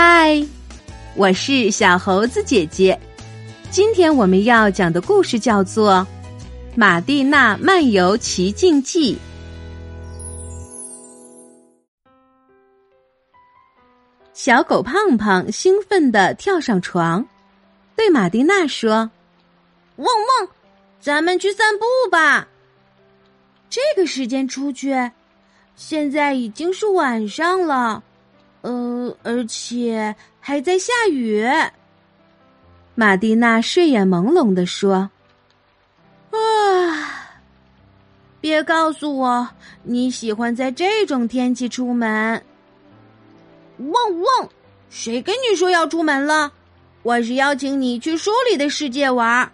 嗨，我是小猴子姐姐。今天我们要讲的故事叫做《马蒂娜漫游奇境记》。小狗胖胖兴奋地跳上床，对马蒂娜说：“汪汪，咱们去散步吧。这个时间出去，现在已经是晚上了。”呃，而且还在下雨。马蒂娜睡眼朦胧的说：“啊，别告诉我你喜欢在这种天气出门。”汪汪，谁跟你说要出门了？我是邀请你去书里的世界玩，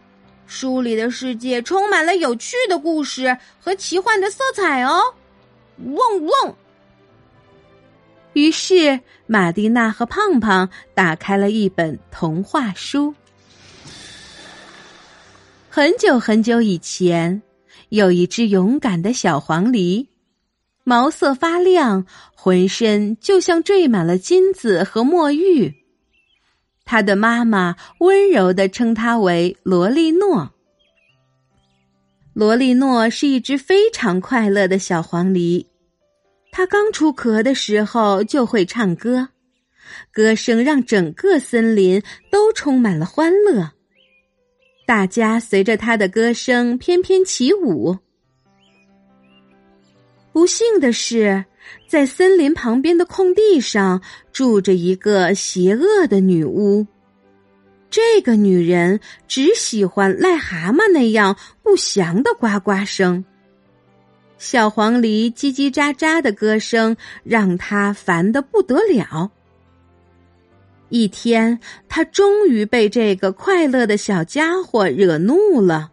书里的世界充满了有趣的故事和奇幻的色彩哦。汪汪。于是，玛蒂娜和胖胖打开了一本童话书。很久很久以前，有一只勇敢的小黄鹂，毛色发亮，浑身就像缀满了金子和墨玉。它的妈妈温柔的称它为罗莉诺。罗莉诺是一只非常快乐的小黄鹂。它刚出壳的时候就会唱歌，歌声让整个森林都充满了欢乐。大家随着它的歌声翩翩起舞。不幸的是，在森林旁边的空地上住着一个邪恶的女巫。这个女人只喜欢癞蛤蟆那样不祥的呱呱声。小黄鹂叽叽喳喳的歌声让他烦得不得了。一天，他终于被这个快乐的小家伙惹怒了，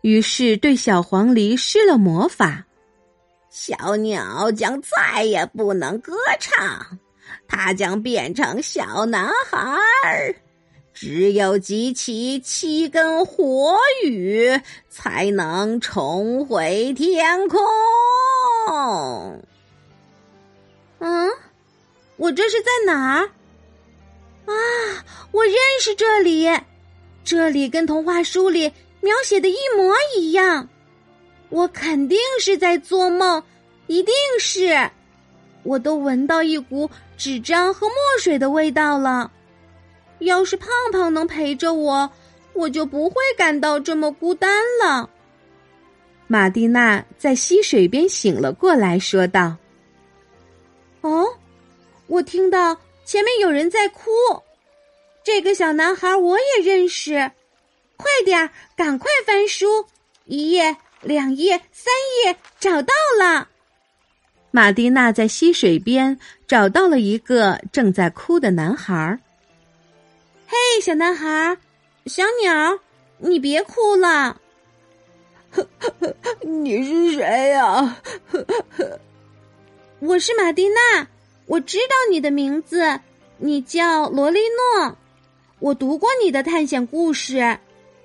于是对小黄鹂施了魔法。小鸟将再也不能歌唱，它将变成小男孩儿。只有集齐七根火雨，才能重回天空。嗯，我这是在哪儿？啊，我认识这里，这里跟童话书里描写的一模一样。我肯定是在做梦，一定是。我都闻到一股纸张和墨水的味道了。要是胖胖能陪着我，我就不会感到这么孤单了。马蒂娜在溪水边醒了过来，说道：“哦，我听到前面有人在哭，这个小男孩我也认识。快点儿，赶快翻书，一页、两页、三页，找到了。”马蒂娜在溪水边找到了一个正在哭的男孩。嘿，小男孩，小鸟，你别哭了。你是谁呀？我是马蒂娜，我知道你的名字，你叫罗莉诺。我读过你的探险故事，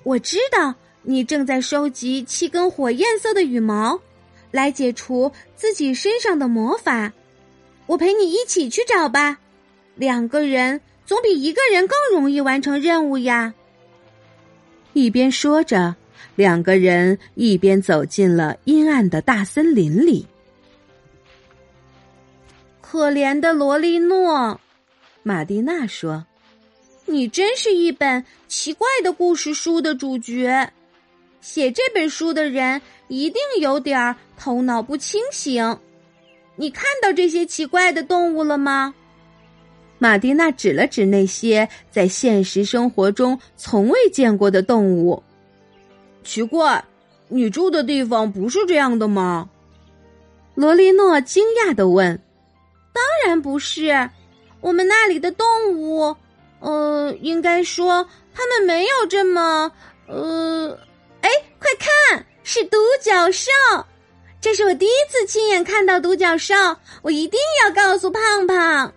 我知道你正在收集七根火焰色的羽毛，来解除自己身上的魔法。我陪你一起去找吧，两个人。总比一个人更容易完成任务呀！一边说着，两个人一边走进了阴暗的大森林里。可怜的罗莉诺，马蒂娜说：“你真是一本奇怪的故事书的主角。写这本书的人一定有点头脑不清醒。你看到这些奇怪的动物了吗？”马蒂娜指了指那些在现实生活中从未见过的动物。奇怪，你住的地方不是这样的吗？罗莉诺惊讶的问。“当然不是，我们那里的动物，呃，应该说他们没有这么……呃，哎，快看，是独角兽！这是我第一次亲眼看到独角兽，我一定要告诉胖胖。”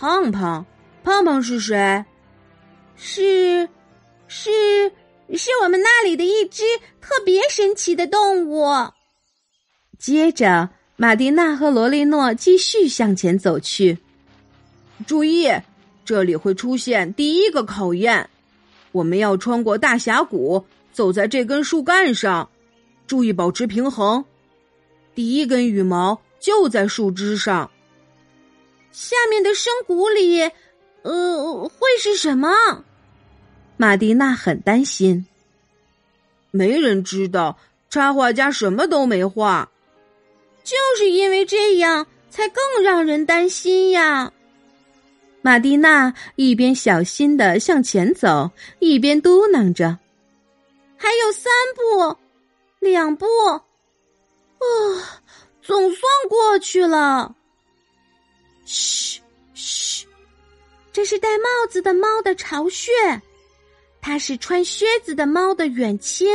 胖胖，胖胖是谁？是，是，是我们那里的一只特别神奇的动物。接着，马蒂娜和罗莉诺继续向前走去。注意，这里会出现第一个考验。我们要穿过大峡谷，走在这根树干上，注意保持平衡。第一根羽毛就在树枝上。下面的深谷里，呃，会是什么？马蒂娜很担心。没人知道，插画家什么都没画。就是因为这样，才更让人担心呀。马蒂娜一边小心的向前走，一边嘟囔着：“还有三步，两步，啊，总算过去了。”嘘嘘，这是戴帽子的猫的巢穴，它是穿靴子的猫的远亲，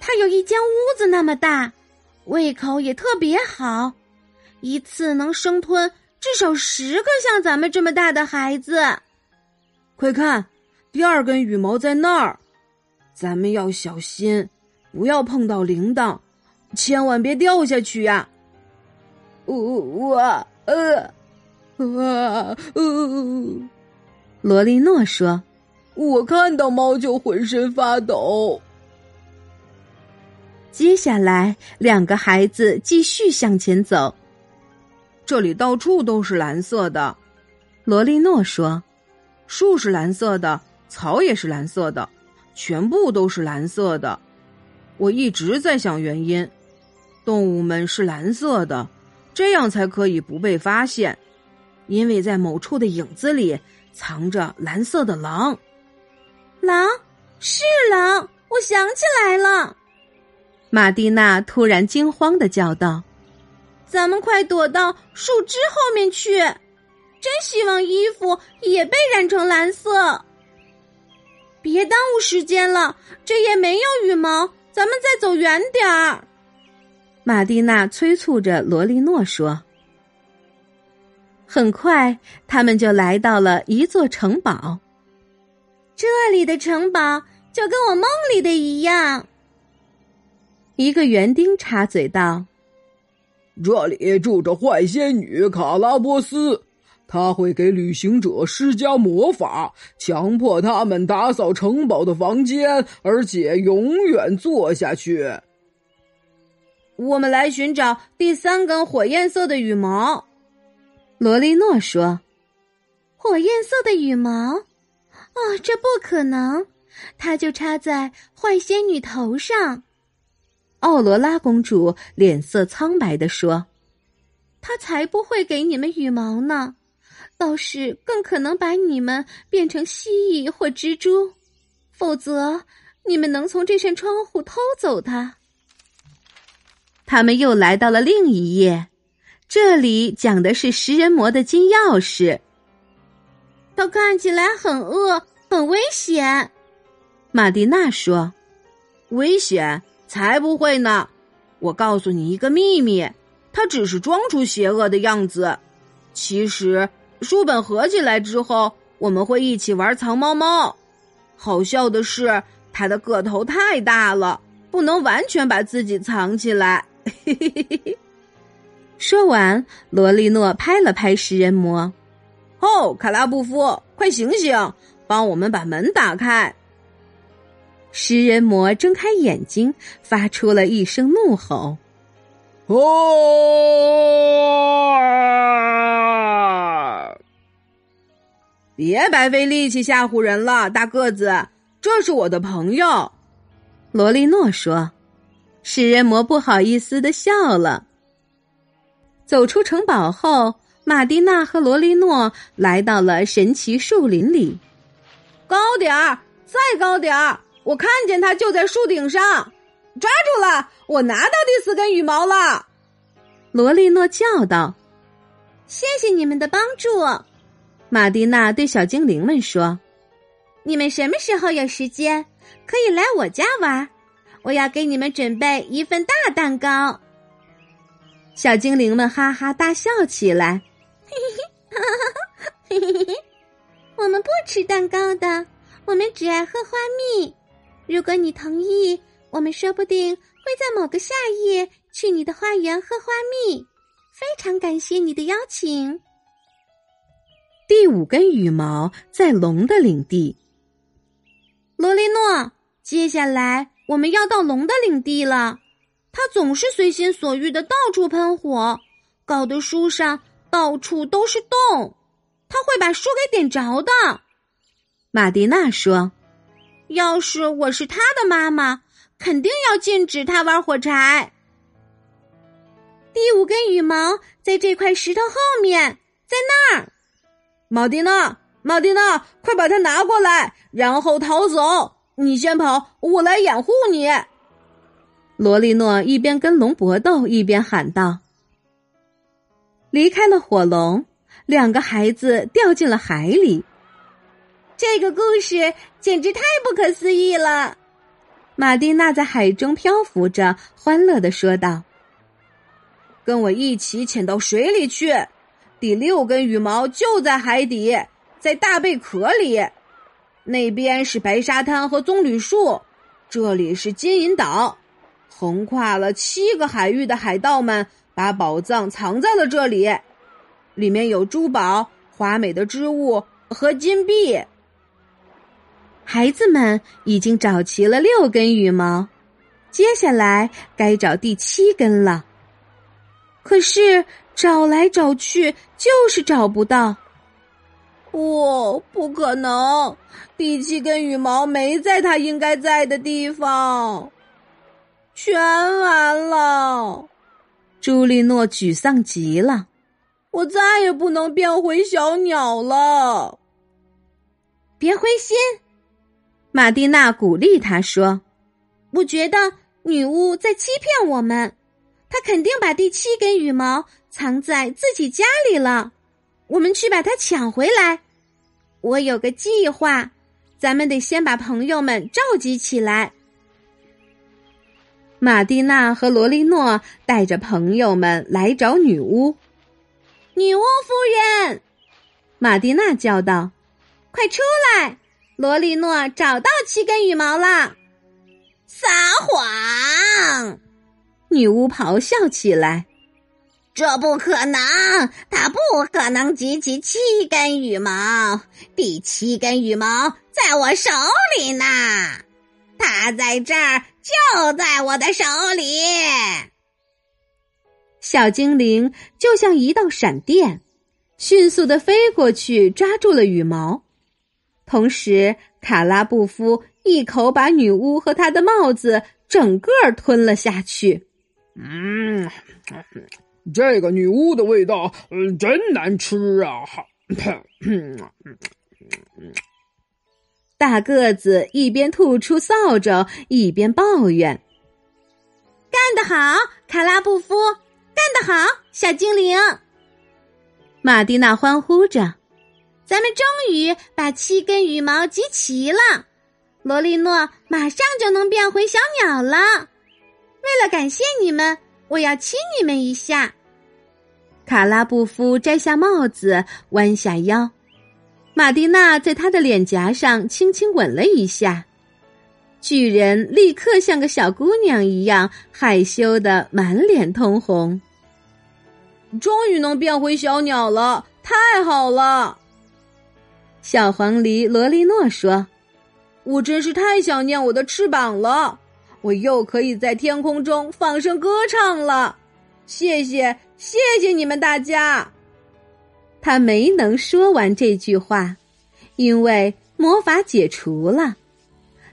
它有一间屋子那么大，胃口也特别好，一次能生吞。至少十个像咱们这么大的孩子，快看，第二根羽毛在那儿，咱们要小心，不要碰到铃铛，千万别掉下去呀！我我呃呃呃，罗莉诺说：“我看到猫就浑身发抖。”接下来，两个孩子继续向前走。这里到处都是蓝色的，罗莉诺说：“树是蓝色的，草也是蓝色的，全部都是蓝色的。我一直在想原因，动物们是蓝色的，这样才可以不被发现，因为在某处的影子里藏着蓝色的狼。狼是狼，我想起来了。”玛蒂娜突然惊慌的叫道。咱们快躲到树枝后面去！真希望衣服也被染成蓝色。别耽误时间了，这也没有羽毛，咱们再走远点儿。玛蒂娜催促着罗莉诺说。很快，他们就来到了一座城堡。这里的城堡就跟我梦里的一样。一个园丁插嘴道。这里住着坏仙女卡拉波斯，她会给旅行者施加魔法，强迫他们打扫城堡的房间，而且永远做下去。我们来寻找第三根火焰色的羽毛，罗莉诺说：“火焰色的羽毛？哦，这不可能，它就插在坏仙女头上。”奥罗拉公主脸色苍白的说：“她才不会给你们羽毛呢，倒是更可能把你们变成蜥蜴或蜘蛛，否则你们能从这扇窗户偷走它。”他们又来到了另一页，这里讲的是食人魔的金钥匙。它看起来很饿，很危险。玛蒂娜说：“危险。”才不会呢！我告诉你一个秘密，他只是装出邪恶的样子。其实书本合起来之后，我们会一起玩藏猫猫。好笑的是，他的个头太大了，不能完全把自己藏起来。说完，罗莉诺拍了拍食人魔：“哦，卡拉布夫，快醒醒，帮我们把门打开！”食人魔睁开眼睛，发出了一声怒吼：“哦！别白费力气吓唬人了，大个子，这是我的朋友。”罗莉诺说。食人魔不好意思的笑了。走出城堡后，马蒂娜和罗莉诺来到了神奇树林里。高点儿，再高点儿！我看见它就在树顶上，抓住了！我拿到第四根羽毛了。罗莉诺叫道：“谢谢你们的帮助。”马蒂娜对小精灵们说：“你们什么时候有时间，可以来我家玩？我要给你们准备一份大蛋糕。”小精灵们哈哈大笑起来：“嘿嘿嘿，嘿嘿嘿，我们不吃蛋糕的，我们只爱喝花蜜。”如果你同意，我们说不定会在某个夏夜去你的花园喝花蜜。非常感谢你的邀请。第五根羽毛在龙的领地。罗莉诺，接下来我们要到龙的领地了。他总是随心所欲的到处喷火，搞得书上到处都是洞。他会把书给点着的。玛蒂娜说：“要是我是他的妈妈，肯定要禁止他玩火柴。”第五根羽毛在这块石头后面，在那儿。玛蒂娜，玛蒂娜，快把它拿过来，然后逃走。你先跑，我来掩护你。罗莉诺一边跟龙搏斗，一边喊道：“离开了火龙，两个孩子掉进了海里。这个故事简直太不可思议了。”玛蒂娜在海中漂浮着，欢乐的说道：“跟我一起潜到水里去。第六根羽毛就在海底，在大贝壳里。那边是白沙滩和棕榈树，这里是金银岛。”横跨了七个海域的海盗们把宝藏藏在了这里，里面有珠宝、华美的织物和金币。孩子们已经找齐了六根羽毛，接下来该找第七根了。可是找来找去就是找不到。不，不可能！第七根羽毛没在它应该在的地方。全完了，朱莉诺沮丧极了。我再也不能变回小鸟了。别灰心，玛蒂娜鼓励他说：“我觉得女巫在欺骗我们，她肯定把第七根羽毛藏在自己家里了。我们去把它抢回来。我有个计划，咱们得先把朋友们召集起来。”玛蒂娜和罗莉诺带着朋友们来找女巫。女巫夫人，玛蒂娜叫道：“快出来！罗莉诺找到七根羽毛了。”撒谎！女巫咆哮起来：“这不可能！他不可能集齐七根羽毛。第七根羽毛在我手里呢。他在这儿。”就在我的手里，小精灵就像一道闪电，迅速的飞过去，抓住了羽毛。同时，卡拉布夫一口把女巫和她的帽子整个吞了下去。嗯，这个女巫的味道，嗯，真难吃啊！哈大个子一边吐出扫帚，一边抱怨：“干得好，卡拉布夫！干得好，小精灵！”玛蒂娜欢呼着：“咱们终于把七根羽毛集齐了，罗莉诺马上就能变回小鸟了。为了感谢你们，我要亲你们一下。”卡拉布夫摘下帽子，弯下腰。马蒂娜在他的脸颊上轻轻吻了一下，巨人立刻像个小姑娘一样害羞的满脸通红。终于能变回小鸟了，太好了！小黄鹂罗莉诺说：“我真是太想念我的翅膀了，我又可以在天空中放声歌唱了。谢谢，谢谢你们大家。”他没能说完这句话，因为魔法解除了。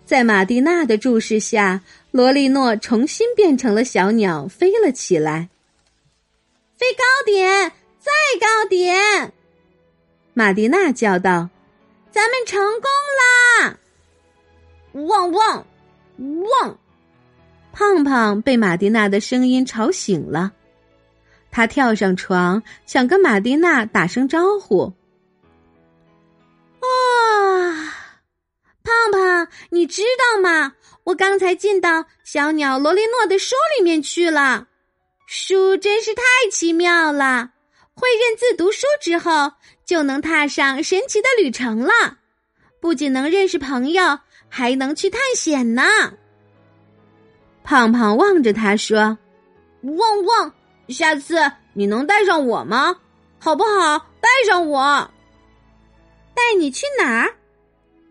在马蒂娜的注视下，罗莉诺重新变成了小鸟，飞了起来。飞高点，再高点！马蒂娜叫道：“咱们成功啦！”汪汪汪！胖胖被马蒂娜的声音吵醒了。他跳上床，想跟马蒂娜打声招呼。啊，胖胖，你知道吗？我刚才进到小鸟罗莉诺的书里面去了。书真是太奇妙了，会认字读书之后，就能踏上神奇的旅程了。不仅能认识朋友，还能去探险呢。胖胖望着他说：“汪汪。”下次你能带上我吗？好不好？带上我。带你去哪儿？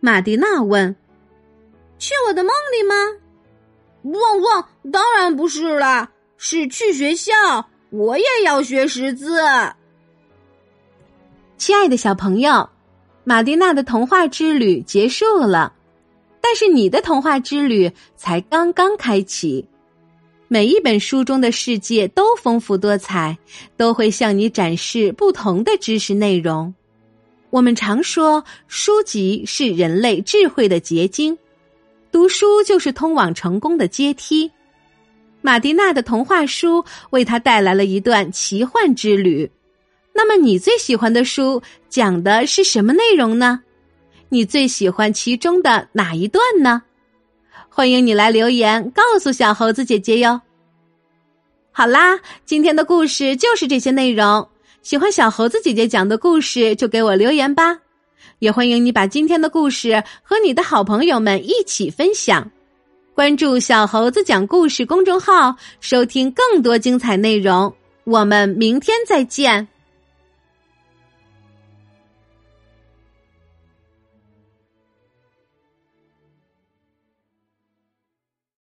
玛蒂娜问。去我的梦里吗？汪汪！当然不是啦，是去学校。我也要学识字。亲爱的小朋友，玛蒂娜的童话之旅结束了，但是你的童话之旅才刚刚开启。每一本书中的世界都丰富多彩，都会向你展示不同的知识内容。我们常说，书籍是人类智慧的结晶。读书就是通往成功的阶梯。马蒂娜的童话书为他带来了一段奇幻之旅。那么，你最喜欢的书讲的是什么内容呢？你最喜欢其中的哪一段呢？欢迎你来留言告诉小猴子姐姐哟。好啦，今天的故事就是这些内容。喜欢小猴子姐姐讲的故事，就给我留言吧。也欢迎你把今天的故事和你的好朋友们一起分享。关注“小猴子讲故事”公众号，收听更多精彩内容。我们明天再见。